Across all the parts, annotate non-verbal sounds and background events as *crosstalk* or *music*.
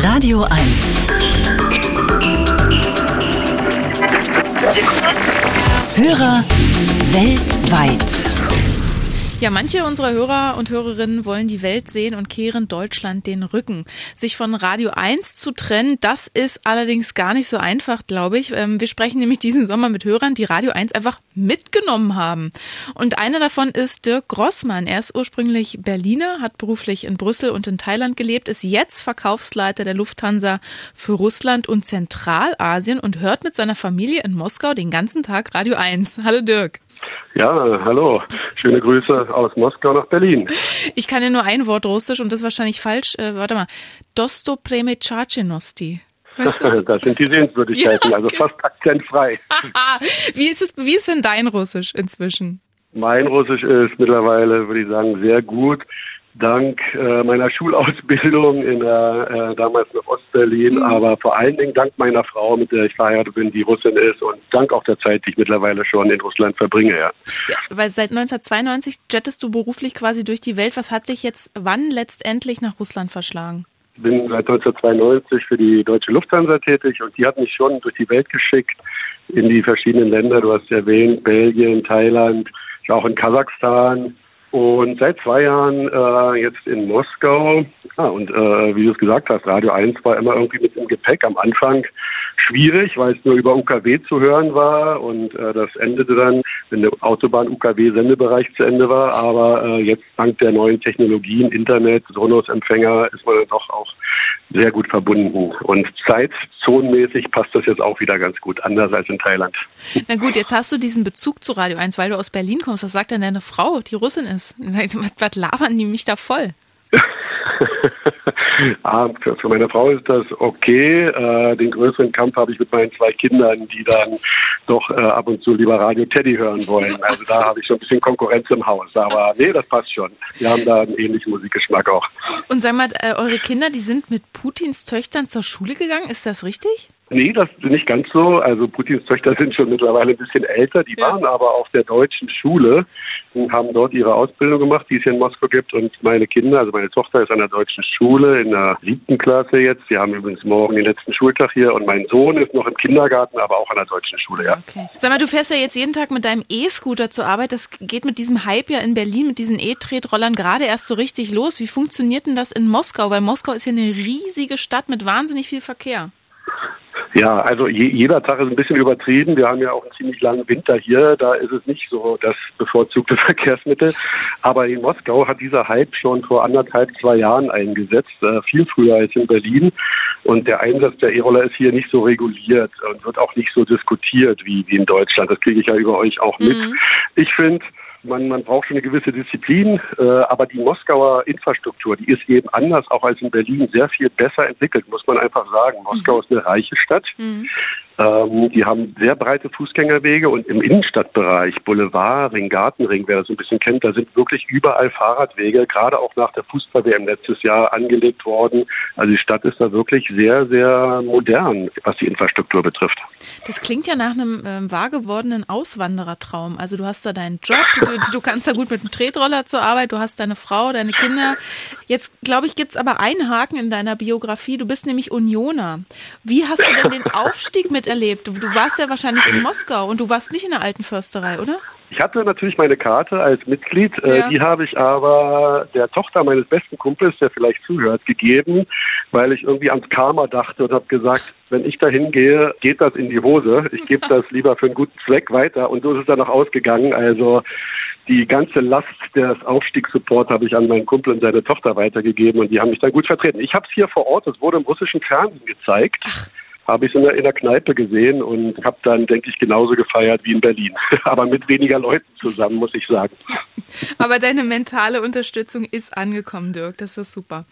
Radio 1. Hörer weltweit. Ja, manche unserer Hörer und Hörerinnen wollen die Welt sehen und kehren Deutschland den Rücken. Sich von Radio 1 zu trennen, das ist allerdings gar nicht so einfach, glaube ich. Ähm, wir sprechen nämlich diesen Sommer mit Hörern, die Radio 1 einfach mitgenommen haben. Und einer davon ist Dirk Grossmann. Er ist ursprünglich Berliner, hat beruflich in Brüssel und in Thailand gelebt, ist jetzt Verkaufsleiter der Lufthansa für Russland und Zentralasien und hört mit seiner Familie in Moskau den ganzen Tag Radio 1. Hallo Dirk. Ja, hallo. Schöne Grüße aus Moskau nach Berlin. Ich kann ja nur ein Wort Russisch und das ist wahrscheinlich falsch. Äh, warte mal. Dosto Premetschachenosti. *laughs* das? das sind die Sehenswürdigkeiten, ja, also okay. also fast akzentfrei. *laughs* wie ist es, wie ist denn dein Russisch inzwischen? Mein Russisch ist mittlerweile, würde ich sagen, sehr gut dank äh, meiner Schulausbildung in der, äh, damals noch Ostberlin, mhm. aber vor allen Dingen dank meiner Frau, mit der ich verheiratet bin, die Russin ist und dank auch der Zeit, die ich mittlerweile schon in Russland verbringe. Ja. ja weil seit 1992 jettest du beruflich quasi durch die Welt. Was hat dich jetzt wann letztendlich nach Russland verschlagen? Ich bin seit 1992 für die Deutsche Lufthansa tätig und die hat mich schon durch die Welt geschickt in die verschiedenen Länder. Du hast erwähnt, Belgien, Thailand, auch in Kasachstan, und seit zwei Jahren äh, jetzt in Moskau. Ah, und äh, wie du es gesagt hast, Radio 1 war immer irgendwie mit im Gepäck. Am Anfang schwierig, weil es nur über UKW zu hören war. Und äh, das endete dann, wenn der Autobahn-UKW-Sendebereich zu Ende war. Aber äh, jetzt dank der neuen Technologien, Internet, Sonos-Empfänger, ist man dann doch auch sehr gut verbunden. Und zeitzonenmäßig passt das jetzt auch wieder ganz gut, anders als in Thailand. Na gut, jetzt hast du diesen Bezug zu Radio 1, weil du aus Berlin kommst. Was sagt denn deine Frau, die Russin ist? *laughs* Was labern die mich da voll? *laughs* ah, für, meine Frau ist das okay. Äh, den größeren Kampf habe ich mit meinen zwei Kindern, die dann doch äh, ab und zu lieber Radio Teddy hören wollen. Also da habe ich schon ein bisschen Konkurrenz im Haus. Aber nee, das passt schon. Wir haben da einen ähnlichen Musikgeschmack auch. Und sag mal, äh, eure Kinder, die sind mit Putins Töchtern zur Schule gegangen. Ist das richtig? Nee, das ist nicht ganz so. Also Putins Töchter sind schon mittlerweile ein bisschen älter. Die ja. waren aber auf der deutschen Schule und haben dort ihre Ausbildung gemacht, die es hier in Moskau gibt. Und meine Kinder, also meine Tochter ist an der deutschen Schule in der siebten Klasse jetzt. Sie haben übrigens morgen den letzten Schultag hier. Und mein Sohn ist noch im Kindergarten, aber auch an der deutschen Schule, ja. Okay. Sag mal, du fährst ja jetzt jeden Tag mit deinem E-Scooter zur Arbeit. Das geht mit diesem Hype ja in Berlin, mit diesen E-Tretrollern gerade erst so richtig los. Wie funktioniert denn das in Moskau? Weil Moskau ist ja eine riesige Stadt mit wahnsinnig viel Verkehr. Ja, also je, jeder Tag ist ein bisschen übertrieben. Wir haben ja auch einen ziemlich langen Winter hier. Da ist es nicht so das bevorzugte *laughs* Verkehrsmittel. Aber in Moskau hat dieser Hype schon vor anderthalb, zwei Jahren eingesetzt, äh, viel früher als in Berlin. Und der Einsatz der E-Roller ist hier nicht so reguliert und wird auch nicht so diskutiert wie, wie in Deutschland. Das kriege ich ja über euch auch mit. Mhm. Ich finde, man, man braucht schon eine gewisse Disziplin, äh, aber die Moskauer Infrastruktur, die ist eben anders auch als in Berlin sehr viel besser entwickelt, muss man einfach sagen. Moskau mhm. ist eine reiche Stadt. Mhm. Ähm, die haben sehr breite Fußgängerwege und im Innenstadtbereich, Boulevard, Ring, Gartenring, wer das so ein bisschen kennt, da sind wirklich überall Fahrradwege, gerade auch nach der Fußball-WM letztes Jahr angelegt worden. Also die Stadt ist da wirklich sehr, sehr modern, was die Infrastruktur betrifft. Das klingt ja nach einem äh, wahr gewordenen Auswanderertraum. Also du hast da deinen Job, du, du kannst da gut mit dem Tretroller zur Arbeit, du hast deine Frau, deine Kinder. Jetzt, glaube ich, gibt es aber einen Haken in deiner Biografie. Du bist nämlich Unioner. Wie hast du denn den Aufstieg mit miterlebt? Du, warst ja wahrscheinlich in Moskau und du warst nicht in der alten Försterei, oder? Ich hatte natürlich meine Karte als Mitglied, äh, ja. die habe ich aber der Tochter meines besten Kumpels, der vielleicht zuhört, gegeben, weil ich irgendwie ans Karma dachte und habe gesagt, wenn ich da hingehe, geht das in die Hose. Ich gebe das *laughs* lieber für einen guten Zweck weiter und so ist es dann auch ausgegangen. Also die ganze Last des Aufstiegssupports habe ich an meinen Kumpel und seine Tochter weitergegeben und die haben mich dann gut vertreten. Ich habe es hier vor Ort, es wurde im russischen Fernsehen gezeigt. Ach habe ich in der, in der Kneipe gesehen und habe dann, denke ich, genauso gefeiert wie in Berlin. *laughs* Aber mit weniger Leuten zusammen, muss ich sagen. *laughs* Aber deine mentale Unterstützung ist angekommen, Dirk. Das ist super.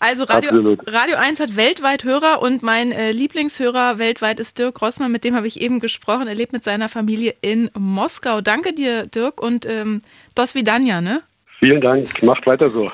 Also Radio, Radio 1 hat weltweit Hörer und mein äh, Lieblingshörer weltweit ist Dirk Rossmann. Mit dem habe ich eben gesprochen. Er lebt mit seiner Familie in Moskau. Danke dir, Dirk, und ähm, dos vidania, ne? Vielen Dank. Macht weiter so.